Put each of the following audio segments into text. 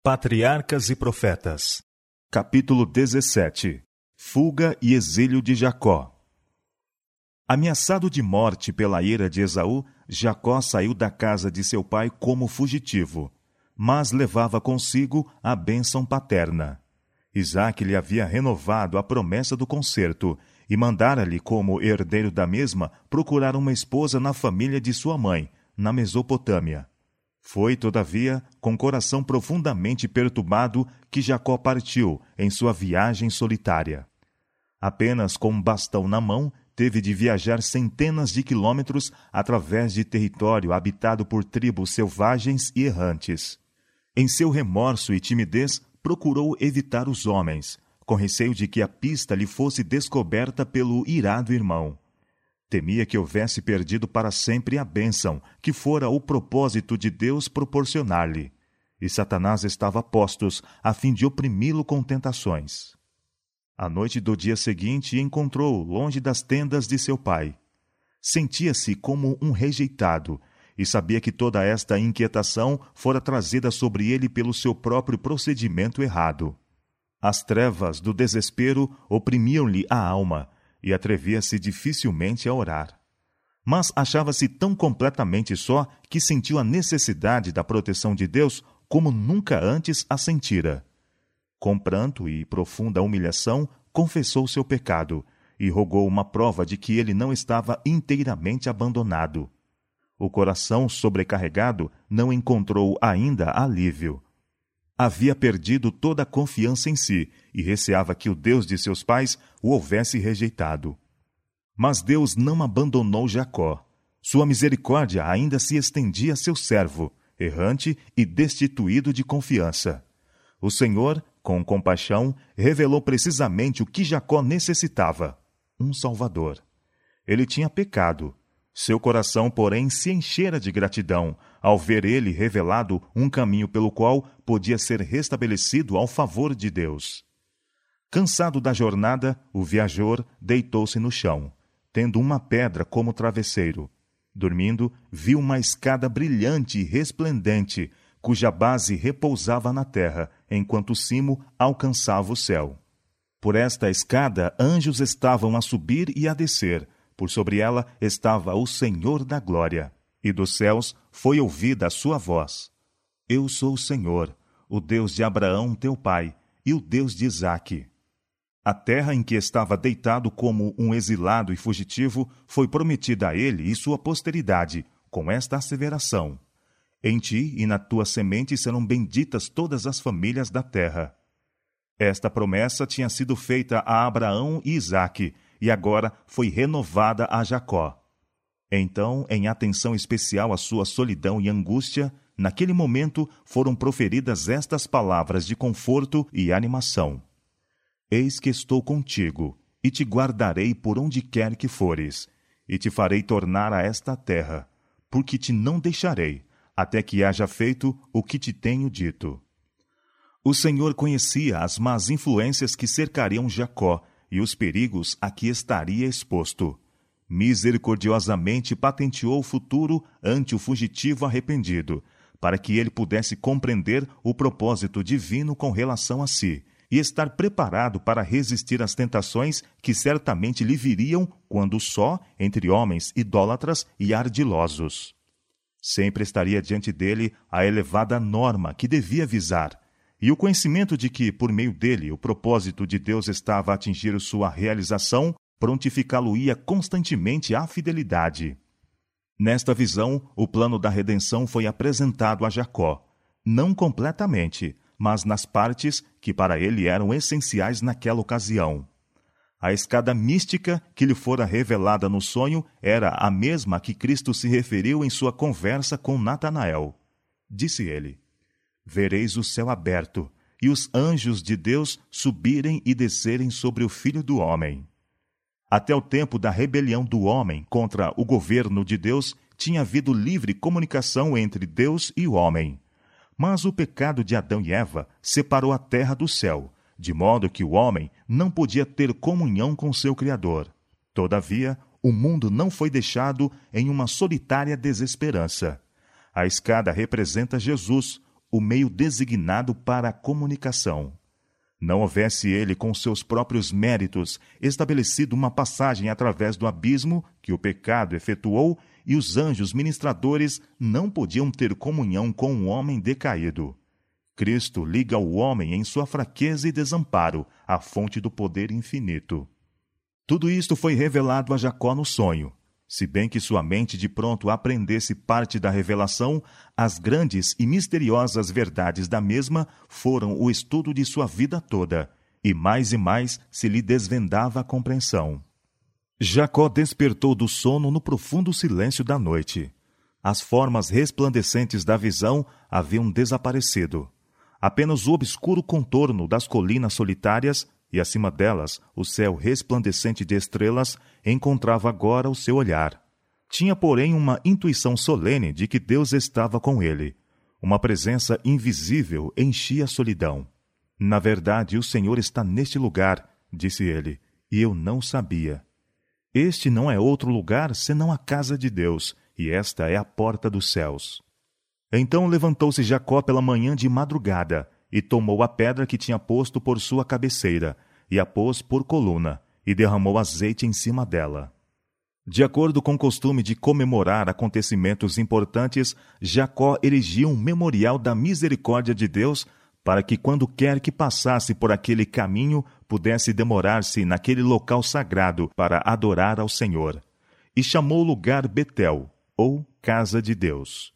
Patriarcas e Profetas, Capítulo 17 Fuga e exílio de Jacó Ameaçado de morte pela ira de Esaú, Jacó saiu da casa de seu pai como fugitivo, mas levava consigo a bênção paterna. Isaac lhe havia renovado a promessa do concerto e mandara-lhe, como herdeiro da mesma, procurar uma esposa na família de sua mãe, na Mesopotâmia. Foi, todavia, com coração profundamente perturbado que Jacó partiu em sua viagem solitária. Apenas com um bastão na mão, teve de viajar centenas de quilômetros através de território habitado por tribos selvagens e errantes. Em seu remorso e timidez, procurou evitar os homens, com receio de que a pista lhe fosse descoberta pelo irado irmão. Temia que houvesse perdido para sempre a bênção que fora o propósito de Deus proporcionar-lhe. E Satanás estava postos a fim de oprimi-lo com tentações. A noite do dia seguinte encontrou longe das tendas de seu pai. Sentia-se como um rejeitado e sabia que toda esta inquietação fora trazida sobre ele pelo seu próprio procedimento errado. As trevas do desespero oprimiam-lhe a alma e atrevia-se dificilmente a orar. Mas achava-se tão completamente só que sentiu a necessidade da proteção de Deus como nunca antes a sentira. Com pranto e profunda humilhação, confessou seu pecado e rogou uma prova de que ele não estava inteiramente abandonado. O coração sobrecarregado não encontrou ainda alívio havia perdido toda a confiança em si e receava que o Deus de seus pais o houvesse rejeitado. Mas Deus não abandonou Jacó. Sua misericórdia ainda se estendia a seu servo, errante e destituído de confiança. O Senhor, com compaixão, revelou precisamente o que Jacó necessitava: um Salvador. Ele tinha pecado, seu coração, porém, se enchera de gratidão ao ver ele revelado um caminho pelo qual podia ser restabelecido ao favor de Deus. Cansado da jornada, o viajor deitou-se no chão, tendo uma pedra como travesseiro. Dormindo, viu uma escada brilhante e resplendente, cuja base repousava na terra, enquanto o cimo alcançava o céu. Por esta escada, anjos estavam a subir e a descer, por sobre ela estava o Senhor da glória, e dos céus foi ouvida a sua voz: Eu sou o Senhor, o Deus de Abraão, teu pai, e o Deus de Isaque. A terra em que estava deitado como um exilado e fugitivo foi prometida a ele e sua posteridade, com esta asseveração: Em ti e na tua semente serão benditas todas as famílias da terra. Esta promessa tinha sido feita a Abraão e Isaque, e agora foi renovada a Jacó. Então, em atenção especial à sua solidão e angústia, naquele momento foram proferidas estas palavras de conforto e animação: Eis que estou contigo, e te guardarei por onde quer que fores, e te farei tornar a esta terra, porque te não deixarei, até que haja feito o que te tenho dito. O Senhor conhecia as más influências que cercariam Jacó e os perigos a que estaria exposto. Misericordiosamente patenteou o futuro ante o fugitivo arrependido, para que ele pudesse compreender o propósito divino com relação a si e estar preparado para resistir às tentações que certamente lhe viriam quando só entre homens idólatras e ardilosos. Sempre estaria diante dele a elevada norma que devia visar, e o conhecimento de que, por meio dele, o propósito de Deus estava a atingir sua realização, prontificá-lo-ia constantemente à fidelidade. Nesta visão, o plano da redenção foi apresentado a Jacó, não completamente, mas nas partes que para ele eram essenciais naquela ocasião. A escada mística que lhe fora revelada no sonho era a mesma a que Cristo se referiu em sua conversa com Natanael. Disse ele: vereis o céu aberto e os anjos de Deus subirem e descerem sobre o Filho do Homem. Até o tempo da rebelião do homem contra o governo de Deus, tinha havido livre comunicação entre Deus e o homem. Mas o pecado de Adão e Eva separou a terra do céu, de modo que o homem não podia ter comunhão com seu Criador. Todavia, o mundo não foi deixado em uma solitária desesperança. A escada representa Jesus, o meio designado para a comunicação. Não houvesse ele, com seus próprios méritos, estabelecido uma passagem através do abismo que o pecado efetuou, e os anjos ministradores não podiam ter comunhão com o homem decaído. Cristo liga o homem em sua fraqueza e desamparo, à fonte do poder infinito. Tudo isto foi revelado a Jacó no sonho. Se bem que sua mente de pronto aprendesse parte da revelação, as grandes e misteriosas verdades da mesma foram o estudo de sua vida toda, e mais e mais se lhe desvendava a compreensão. Jacó despertou do sono no profundo silêncio da noite. As formas resplandecentes da visão haviam desaparecido. Apenas o obscuro contorno das colinas solitárias e acima delas o céu resplandecente de estrelas encontrava agora o seu olhar. Tinha, porém, uma intuição solene de que Deus estava com ele. Uma presença invisível enchia a solidão. Na verdade, o Senhor está neste lugar, disse ele, e eu não sabia. Este não é outro lugar senão a casa de Deus, e esta é a porta dos céus. Então levantou-se Jacó pela manhã de madrugada, e tomou a pedra que tinha posto por sua cabeceira, e a pôs por coluna, e derramou azeite em cima dela. De acordo com o costume de comemorar acontecimentos importantes, Jacó erigiu um memorial da misericórdia de Deus para que, quando quer que passasse por aquele caminho, pudesse demorar-se naquele local sagrado para adorar ao Senhor. E chamou o lugar Betel, ou Casa de Deus.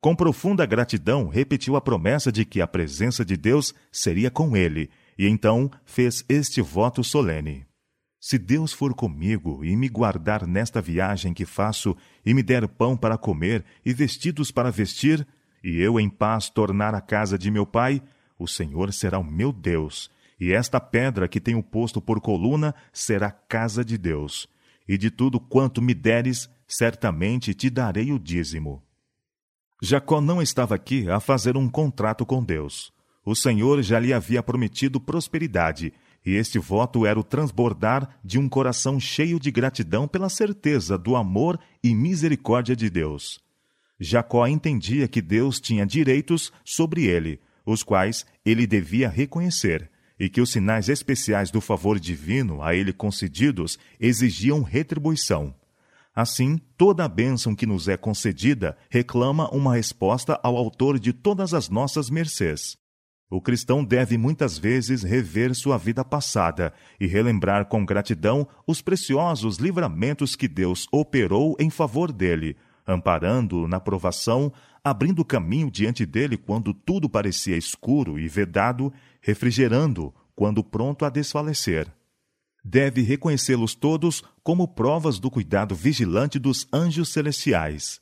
Com profunda gratidão, repetiu a promessa de que a presença de Deus seria com ele, e então fez este voto solene: Se Deus for comigo e me guardar nesta viagem que faço, e me der pão para comer e vestidos para vestir, e eu em paz tornar a casa de meu pai, o Senhor será o meu Deus, e esta pedra que tenho posto por coluna será casa de Deus. E de tudo quanto me deres, certamente te darei o dízimo. Jacó não estava aqui a fazer um contrato com Deus. O Senhor já lhe havia prometido prosperidade, e este voto era o transbordar de um coração cheio de gratidão pela certeza do amor e misericórdia de Deus. Jacó entendia que Deus tinha direitos sobre ele, os quais ele devia reconhecer, e que os sinais especiais do favor divino a ele concedidos exigiam retribuição. Assim, toda a bênção que nos é concedida reclama uma resposta ao autor de todas as nossas mercês. O cristão deve muitas vezes rever sua vida passada e relembrar com gratidão os preciosos livramentos que Deus operou em favor dele, amparando-o na provação, abrindo caminho diante dele quando tudo parecia escuro e vedado, refrigerando quando pronto a desfalecer deve reconhecê-los todos como provas do cuidado vigilante dos anjos celestiais.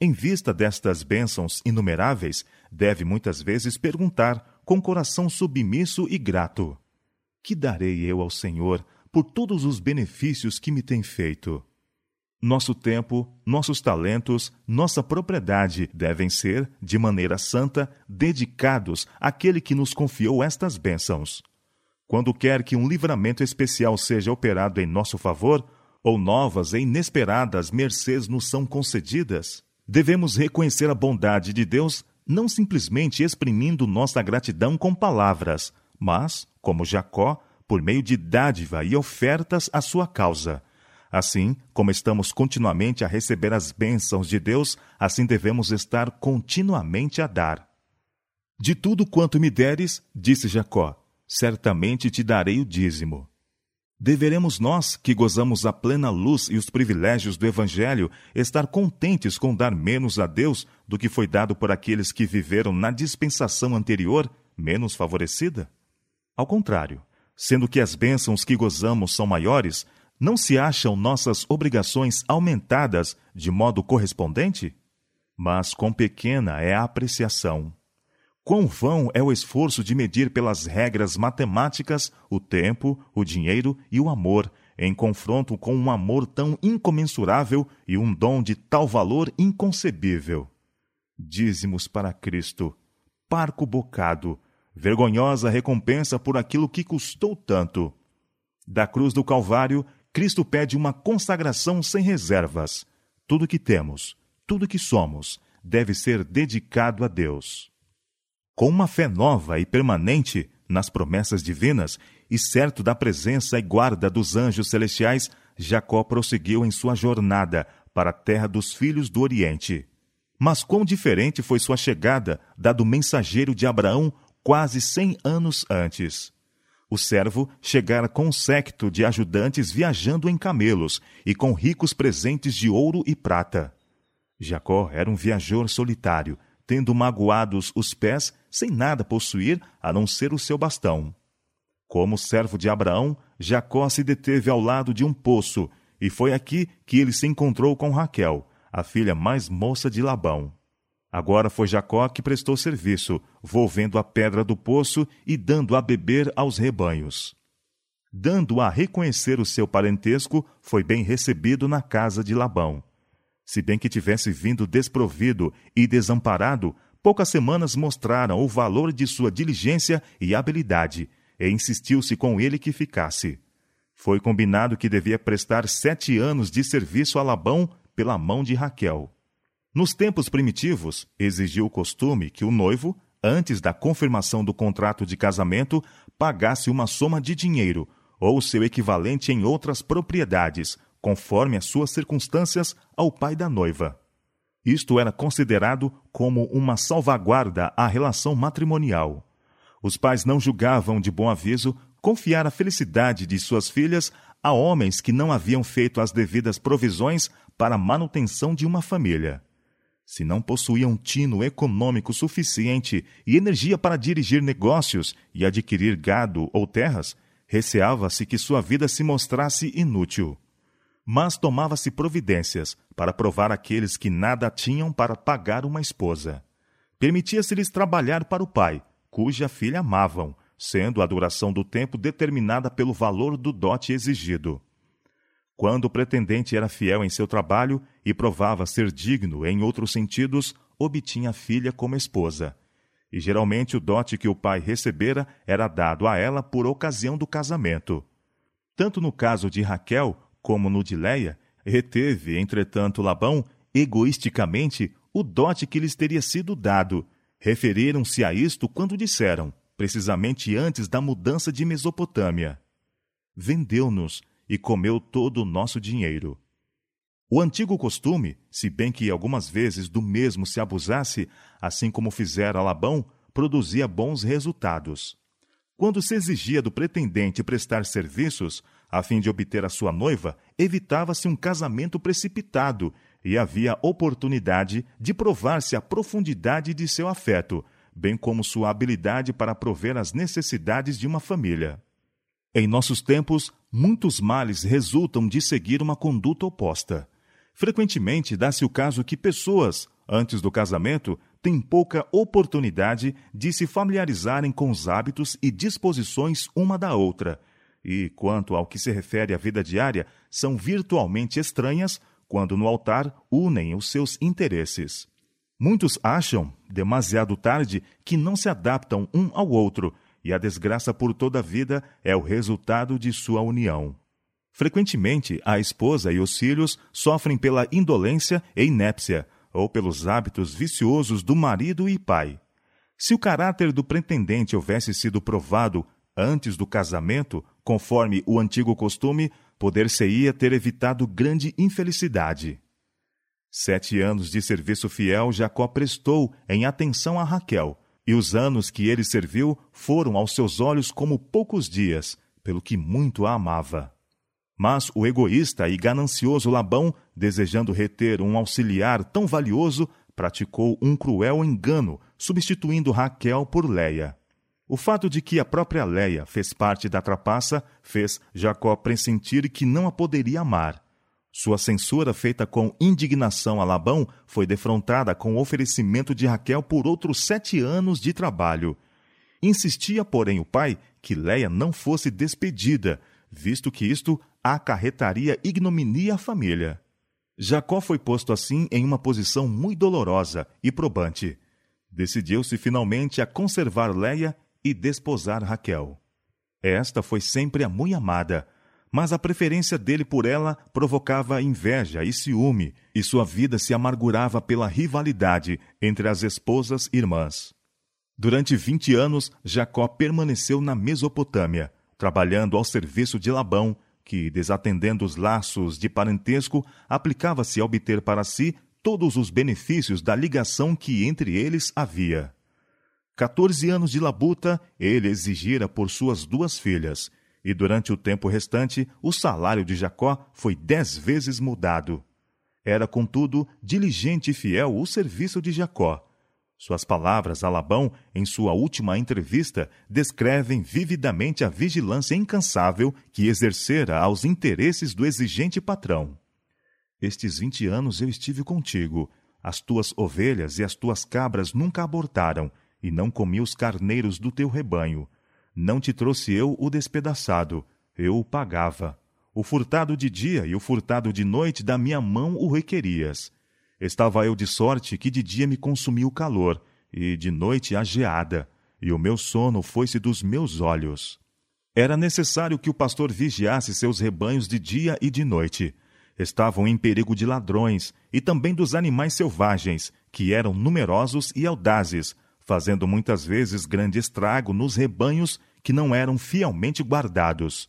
Em vista destas bênçãos inumeráveis, deve muitas vezes perguntar, com coração submisso e grato: Que darei eu ao Senhor por todos os benefícios que me tem feito? Nosso tempo, nossos talentos, nossa propriedade devem ser, de maneira santa, dedicados àquele que nos confiou estas bênçãos. Quando quer que um livramento especial seja operado em nosso favor, ou novas e inesperadas mercês nos são concedidas, devemos reconhecer a bondade de Deus não simplesmente exprimindo nossa gratidão com palavras, mas, como Jacó, por meio de dádiva e ofertas à sua causa. Assim como estamos continuamente a receber as bênçãos de Deus, assim devemos estar continuamente a dar. De tudo quanto me deres, disse Jacó, certamente te darei o dízimo. Deveremos nós, que gozamos a plena luz e os privilégios do Evangelho, estar contentes com dar menos a Deus do que foi dado por aqueles que viveram na dispensação anterior, menos favorecida? Ao contrário, sendo que as bênçãos que gozamos são maiores, não se acham nossas obrigações aumentadas de modo correspondente? Mas quão pequena é a apreciação Quão vão é o esforço de medir pelas regras matemáticas o tempo, o dinheiro e o amor, em confronto com um amor tão incomensurável e um dom de tal valor inconcebível. Dízimos para Cristo, parco bocado, vergonhosa recompensa por aquilo que custou tanto. Da cruz do Calvário, Cristo pede uma consagração sem reservas. Tudo que temos, tudo que somos, deve ser dedicado a Deus. Com uma fé nova e permanente nas promessas divinas e certo da presença e guarda dos anjos celestiais, Jacó prosseguiu em sua jornada para a terra dos filhos do Oriente. Mas quão diferente foi sua chegada da do mensageiro de Abraão quase cem anos antes. O servo chegara com um séquito de ajudantes viajando em camelos e com ricos presentes de ouro e prata. Jacó era um viajor solitário, tendo magoados os pés, sem nada possuir a não ser o seu bastão. Como servo de Abraão, Jacó se deteve ao lado de um poço, e foi aqui que ele se encontrou com Raquel, a filha mais moça de Labão. Agora foi Jacó que prestou serviço, volvendo a pedra do poço e dando a beber aos rebanhos. Dando a reconhecer o seu parentesco, foi bem recebido na casa de Labão. Se bem que tivesse vindo desprovido e desamparado, poucas semanas mostraram o valor de sua diligência e habilidade, e insistiu-se com ele que ficasse. Foi combinado que devia prestar sete anos de serviço a Labão pela mão de Raquel. Nos tempos primitivos, exigiu o costume que o noivo, antes da confirmação do contrato de casamento, pagasse uma soma de dinheiro ou seu equivalente em outras propriedades, conforme as suas circunstâncias, ao pai da noiva. Isto era considerado como uma salvaguarda à relação matrimonial. Os pais não julgavam de bom aviso confiar a felicidade de suas filhas a homens que não haviam feito as devidas provisões para a manutenção de uma família. Se não possuíam tino econômico suficiente e energia para dirigir negócios e adquirir gado ou terras, receava-se que sua vida se mostrasse inútil. Mas tomava-se providências para provar aqueles que nada tinham para pagar uma esposa. Permitia-se-lhes trabalhar para o pai, cuja filha amavam, sendo a duração do tempo determinada pelo valor do dote exigido. Quando o pretendente era fiel em seu trabalho e provava ser digno em outros sentidos, obtinha a filha como esposa. E geralmente o dote que o pai recebera era dado a ela por ocasião do casamento. Tanto no caso de Raquel como no de Leia, reteve, entretanto, Labão, egoisticamente, o dote que lhes teria sido dado. Referiram-se a isto quando disseram, precisamente antes da mudança de Mesopotâmia: Vendeu-nos e comeu todo o nosso dinheiro. O antigo costume, se bem que algumas vezes do mesmo se abusasse, assim como fizera Labão, produzia bons resultados. Quando se exigia do pretendente prestar serviços, a fim de obter a sua noiva, evitava-se um casamento precipitado e havia oportunidade de provar-se a profundidade de seu afeto, bem como sua habilidade para prover as necessidades de uma família. Em nossos tempos, muitos males resultam de seguir uma conduta oposta. Frequentemente dá-se o caso que pessoas, antes do casamento, têm pouca oportunidade de se familiarizarem com os hábitos e disposições uma da outra, e, quanto ao que se refere à vida diária, são virtualmente estranhas quando no altar unem os seus interesses. Muitos acham, demasiado tarde, que não se adaptam um ao outro e a desgraça por toda a vida é o resultado de sua união. Frequentemente, a esposa e os filhos sofrem pela indolência e inépcia, ou pelos hábitos viciosos do marido e pai. Se o caráter do pretendente houvesse sido provado antes do casamento, conforme o antigo costume, poder-se-ia ter evitado grande infelicidade. Sete anos de serviço fiel Jacó prestou em atenção a Raquel, e os anos que ele serviu foram aos seus olhos como poucos dias, pelo que muito a amava. Mas o egoísta e ganancioso Labão, desejando reter um auxiliar tão valioso, praticou um cruel engano, substituindo Raquel por Leia. O fato de que a própria Leia fez parte da trapaça fez Jacó pressentir que não a poderia amar. Sua censura, feita com indignação a Labão, foi defrontada com o oferecimento de Raquel por outros sete anos de trabalho. Insistia, porém, o pai que Leia não fosse despedida, visto que isto acarretaria ignominia à família. Jacó foi posto assim em uma posição muito dolorosa e probante. Decidiu-se finalmente a conservar Leia e desposar Raquel. Esta foi sempre a muito amada, mas a preferência dele por ela provocava inveja e ciúme, e sua vida se amargurava pela rivalidade entre as esposas irmãs. Durante vinte anos, Jacó permaneceu na Mesopotâmia, trabalhando ao serviço de Labão, que, desatendendo os laços de parentesco, aplicava-se a obter para si todos os benefícios da ligação que entre eles havia. Quatorze anos de labuta ele exigira por suas duas filhas, e durante o tempo restante o salário de Jacó foi dez vezes mudado. Era, contudo, diligente e fiel o serviço de Jacó. Suas palavras a Labão, em sua última entrevista, descrevem vividamente a vigilância incansável que exercera aos interesses do exigente patrão. Estes vinte anos eu estive contigo. As tuas ovelhas e as tuas cabras nunca abortaram, e não comi os carneiros do teu rebanho. Não te trouxe eu o despedaçado, eu o pagava. O furtado de dia e o furtado de noite da minha mão o requerias. Estava eu de sorte que de dia me consumia o calor, e de noite a geada, e o meu sono foi-se dos meus olhos. Era necessário que o pastor vigiasse seus rebanhos de dia e de noite. Estavam em perigo de ladrões e também dos animais selvagens, que eram numerosos e audazes, fazendo muitas vezes grande estrago nos rebanhos que não eram fielmente guardados.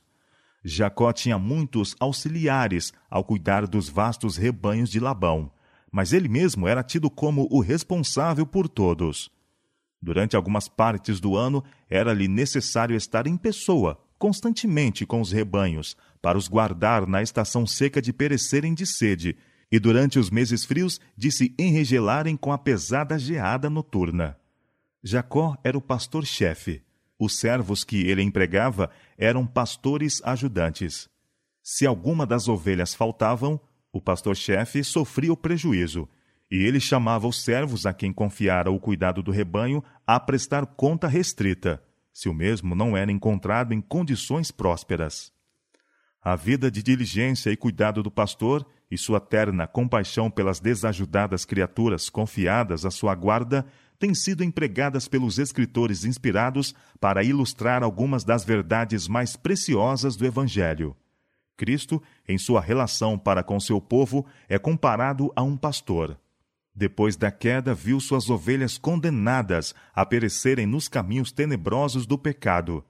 Jacó tinha muitos auxiliares ao cuidar dos vastos rebanhos de Labão, mas ele mesmo era tido como o responsável por todos. Durante algumas partes do ano, era-lhe necessário estar em pessoa, constantemente com os rebanhos, para os guardar na estação seca de perecerem de sede, e durante os meses frios de se enregelarem com a pesada geada noturna. Jacó era o pastor-chefe. Os servos que ele empregava eram pastores ajudantes. Se alguma das ovelhas faltavam, o pastor-chefe sofria o prejuízo, e ele chamava os servos a quem confiara o cuidado do rebanho a prestar conta restrita, se o mesmo não era encontrado em condições prósperas. A vida de diligência e cuidado do pastor e sua terna compaixão pelas desajudadas criaturas confiadas à sua guarda têm sido empregadas pelos escritores inspirados para ilustrar algumas das verdades mais preciosas do Evangelho. Cristo, em sua relação para com seu povo, é comparado a um pastor. Depois da queda, viu suas ovelhas condenadas a perecerem nos caminhos tenebrosos do pecado.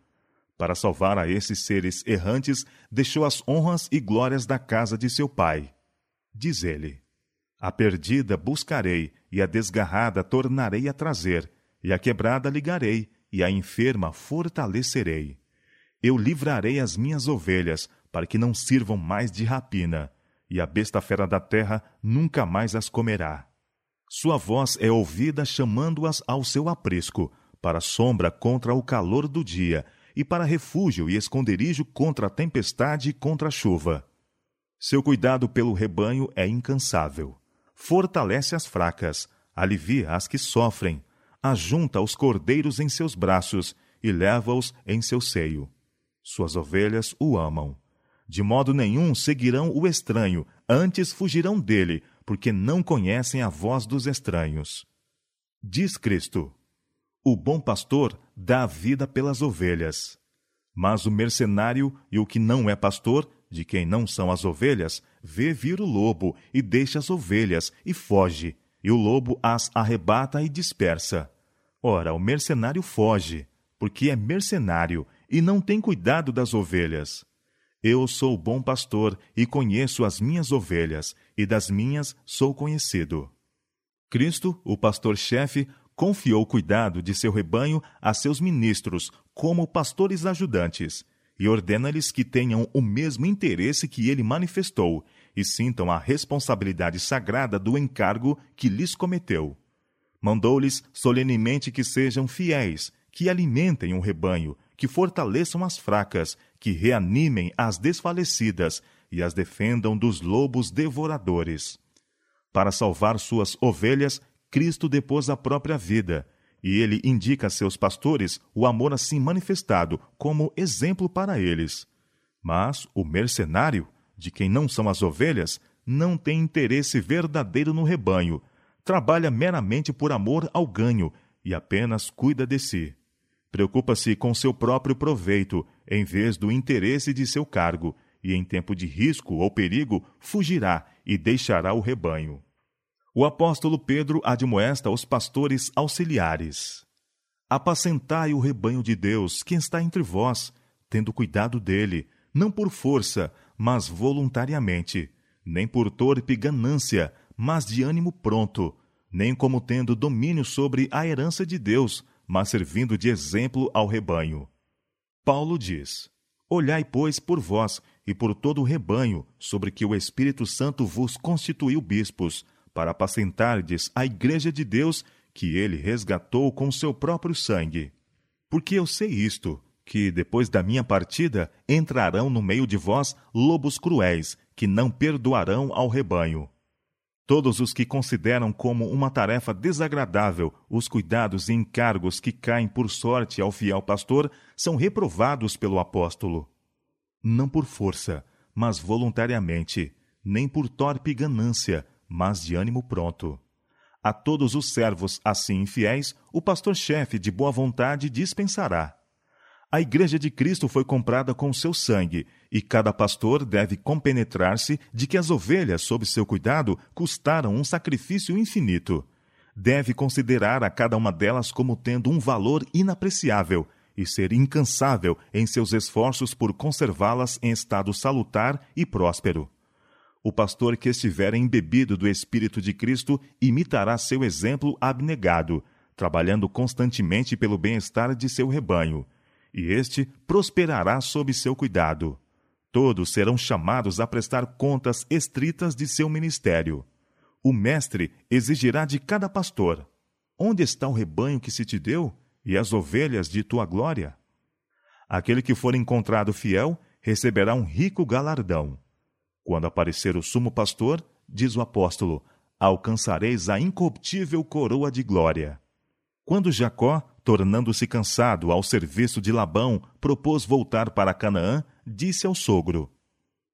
Para salvar a esses seres errantes, deixou as honras e glórias da casa de seu pai. Diz ele: A perdida buscarei e a desgarrada tornarei a trazer, e a quebrada ligarei, e a enferma fortalecerei. Eu livrarei as minhas ovelhas, para que não sirvam mais de rapina, e a besta fera da terra nunca mais as comerá. Sua voz é ouvida chamando-as ao seu aprisco, para sombra contra o calor do dia, e para refúgio e esconderijo contra a tempestade e contra a chuva. Seu cuidado pelo rebanho é incansável fortalece as fracas, alivia as que sofrem, ajunta os cordeiros em seus braços e leva-os em seu seio. Suas ovelhas o amam. De modo nenhum seguirão o estranho, antes fugirão dele, porque não conhecem a voz dos estranhos. Diz Cristo: O bom pastor dá a vida pelas ovelhas. Mas o mercenário e o que não é pastor de quem não são as ovelhas, vê vir o lobo e deixa as ovelhas e foge, e o lobo as arrebata e dispersa. Ora, o mercenário foge, porque é mercenário e não tem cuidado das ovelhas. Eu sou bom pastor e conheço as minhas ovelhas, e das minhas sou conhecido. Cristo, o pastor-chefe, confiou o cuidado de seu rebanho a seus ministros, como pastores ajudantes, e ordena-lhes que tenham o mesmo interesse que ele manifestou e sintam a responsabilidade sagrada do encargo que lhes cometeu. Mandou-lhes solenemente que sejam fiéis, que alimentem o rebanho, que fortaleçam as fracas, que reanimem as desfalecidas e as defendam dos lobos devoradores. Para salvar suas ovelhas, Cristo depôs a própria vida e ele indica a seus pastores o amor assim manifestado como exemplo para eles. Mas o mercenário, de quem não são as ovelhas, não tem interesse verdadeiro no rebanho, trabalha meramente por amor ao ganho e apenas cuida de si. Preocupa-se com seu próprio proveito, em vez do interesse de seu cargo, e em tempo de risco ou perigo fugirá e deixará o rebanho o apóstolo Pedro admoesta os pastores auxiliares. Apacentai o rebanho de Deus, que está entre vós, tendo cuidado dele, não por força, mas voluntariamente, nem por torpe ganância, mas de ânimo pronto, nem como tendo domínio sobre a herança de Deus, mas servindo de exemplo ao rebanho. Paulo diz: Olhai, pois, por vós e por todo o rebanho, sobre que o Espírito Santo vos constituiu bispos, para apacentardes a igreja de Deus, que ele resgatou com seu próprio sangue. Porque eu sei isto, que depois da minha partida entrarão no meio de vós lobos cruéis, que não perdoarão ao rebanho. Todos os que consideram como uma tarefa desagradável os cuidados e encargos que caem por sorte ao fiel pastor são reprovados pelo apóstolo. Não por força, mas voluntariamente, nem por torpe ganância, mas de ânimo pronto. A todos os servos assim infiéis, o pastor-chefe de boa vontade dispensará a Igreja de Cristo foi comprada com seu sangue, e cada pastor deve compenetrar-se de que as ovelhas, sob seu cuidado, custaram um sacrifício infinito. Deve considerar a cada uma delas como tendo um valor inapreciável e ser incansável em seus esforços por conservá-las em estado salutar e próspero. O pastor que estiver embebido do Espírito de Cristo imitará seu exemplo abnegado, trabalhando constantemente pelo bem-estar de seu rebanho e este prosperará sob seu cuidado. Todos serão chamados a prestar contas estritas de seu ministério. O mestre exigirá de cada pastor: Onde está o rebanho que se te deu e as ovelhas de tua glória? Aquele que for encontrado fiel receberá um rico galardão. Quando aparecer o sumo pastor, diz o apóstolo, alcançareis a incorruptível coroa de glória. Quando Jacó, tornando-se cansado ao serviço de Labão, propôs voltar para Canaã, disse ao sogro: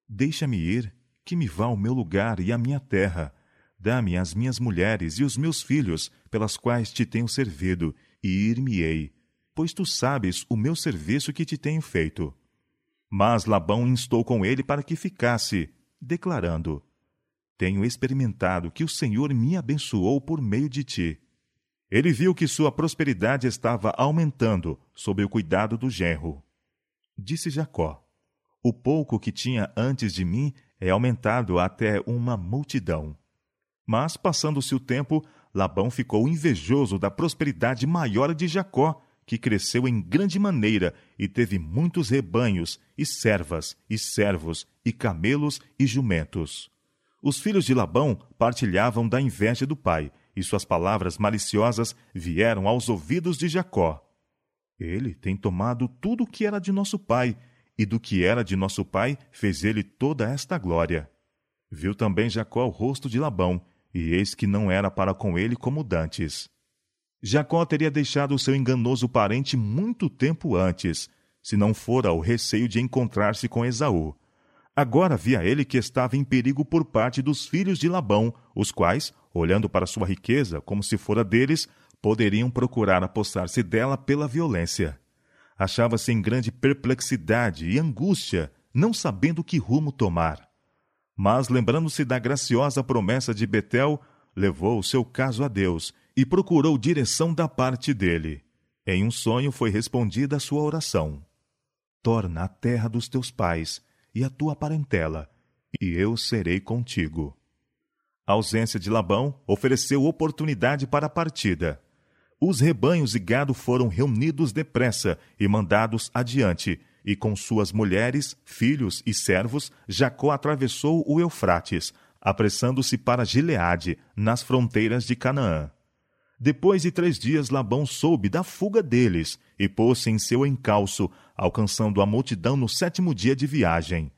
Deixa-me ir, que me vá ao meu lugar e à minha terra. Dá-me as minhas mulheres e os meus filhos, pelas quais te tenho servido, e ir-me-ei, pois tu sabes o meu serviço que te tenho feito. Mas Labão instou com ele para que ficasse, declarando: Tenho experimentado que o Senhor me abençoou por meio de ti ele viu que sua prosperidade estava aumentando sob o cuidado do genro. Disse Jacó: O pouco que tinha antes de mim é aumentado até uma multidão. Mas, passando-se o tempo, Labão ficou invejoso da prosperidade maior de Jacó, que cresceu em grande maneira e teve muitos rebanhos, e servas, e servos, e camelos e jumentos. Os filhos de Labão partilhavam da inveja do pai e suas palavras maliciosas vieram aos ouvidos de Jacó. Ele tem tomado tudo o que era de nosso pai, e do que era de nosso pai fez ele toda esta glória. Viu também Jacó o rosto de Labão, e eis que não era para com ele como dantes. Jacó teria deixado seu enganoso parente muito tempo antes, se não fora o receio de encontrar-se com Esaú. Agora via ele que estava em perigo por parte dos filhos de Labão, os quais, olhando para sua riqueza como se fora deles, poderiam procurar apossar-se dela pela violência. Achava-se em grande perplexidade e angústia, não sabendo que rumo tomar. Mas, lembrando-se da graciosa promessa de Betel, levou o seu caso a Deus e procurou direção da parte dele. Em um sonho foi respondida a sua oração: Torna a terra dos teus pais e a tua parentela, e eu serei contigo. A ausência de Labão ofereceu oportunidade para a partida. Os rebanhos e gado foram reunidos depressa e mandados adiante, e com suas mulheres, filhos e servos, Jacó atravessou o Eufrates, apressando-se para Gileade, nas fronteiras de Canaã. Depois de três dias, Labão soube da fuga deles e pôs-se em seu encalço, alcançando a multidão no sétimo dia de viagem.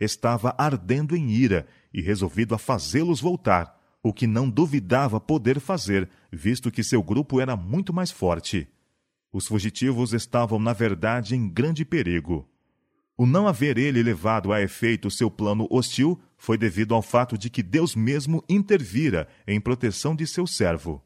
Estava ardendo em ira e resolvido a fazê-los voltar, o que não duvidava poder fazer, visto que seu grupo era muito mais forte. Os fugitivos estavam, na verdade, em grande perigo. O não haver ele levado a efeito seu plano hostil foi devido ao fato de que Deus mesmo intervira em proteção de seu servo.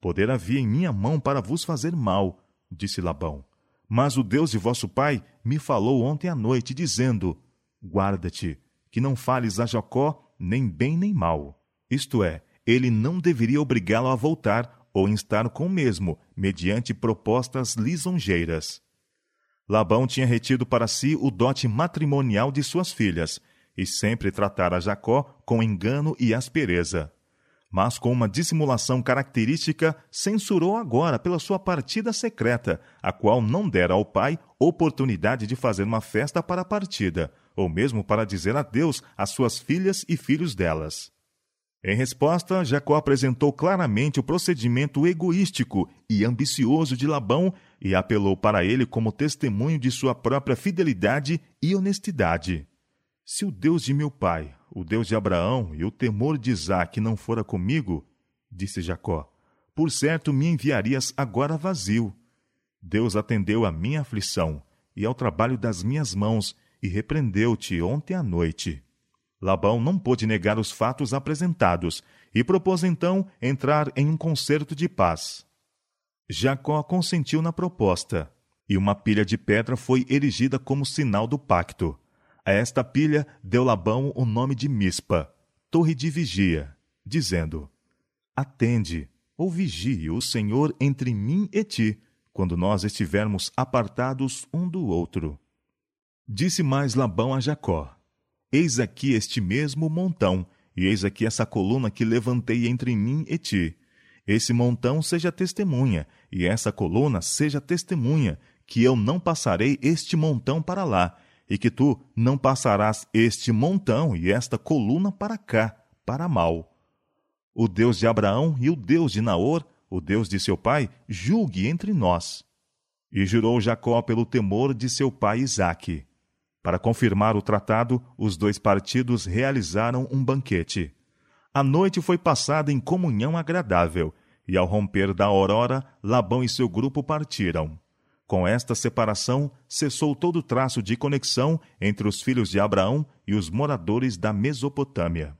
Poder havia em minha mão para vos fazer mal, disse Labão. Mas o Deus de vosso pai me falou ontem à noite, dizendo: Guarda-te, que não fales a Jacó nem bem nem mal. Isto é, ele não deveria obrigá-lo a voltar, ou em estar com o mesmo, mediante propostas lisonjeiras. Labão tinha retido para si o dote matrimonial de suas filhas, e sempre tratara Jacó com engano e aspereza. Mas com uma dissimulação característica, censurou agora pela sua partida secreta, a qual não dera ao pai oportunidade de fazer uma festa para a partida, ou mesmo para dizer adeus às suas filhas e filhos delas. Em resposta, Jacó apresentou claramente o procedimento egoístico e ambicioso de Labão e apelou para ele como testemunho de sua própria fidelidade e honestidade. Se o Deus de meu pai, o Deus de Abraão e o temor de Isaque não fora comigo, disse Jacó, por certo me enviarias agora vazio. Deus atendeu à minha aflição e ao trabalho das minhas mãos e repreendeu-te ontem à noite. Labão não pôde negar os fatos apresentados e propôs então entrar em um concerto de paz. Jacó consentiu na proposta, e uma pilha de pedra foi erigida como sinal do pacto. A esta pilha deu Labão o nome de Mispa, torre de vigia, dizendo: Atende, ou vigie o Senhor entre mim e ti, quando nós estivermos apartados um do outro. Disse mais Labão a Jacó: Eis aqui este mesmo montão, e eis aqui essa coluna que levantei entre mim e ti. Esse montão seja testemunha, e essa coluna seja testemunha, que eu não passarei este montão para lá, e que tu não passarás este montão e esta coluna para cá, para mal. O Deus de Abraão e o Deus de Naor, o Deus de seu pai, julgue entre nós. E jurou Jacó pelo temor de seu pai Isaque. Para confirmar o tratado, os dois partidos realizaram um banquete. A noite foi passada em comunhão agradável, e ao romper da aurora, Labão e seu grupo partiram. Com esta separação, cessou todo traço de conexão entre os filhos de Abraão e os moradores da Mesopotâmia.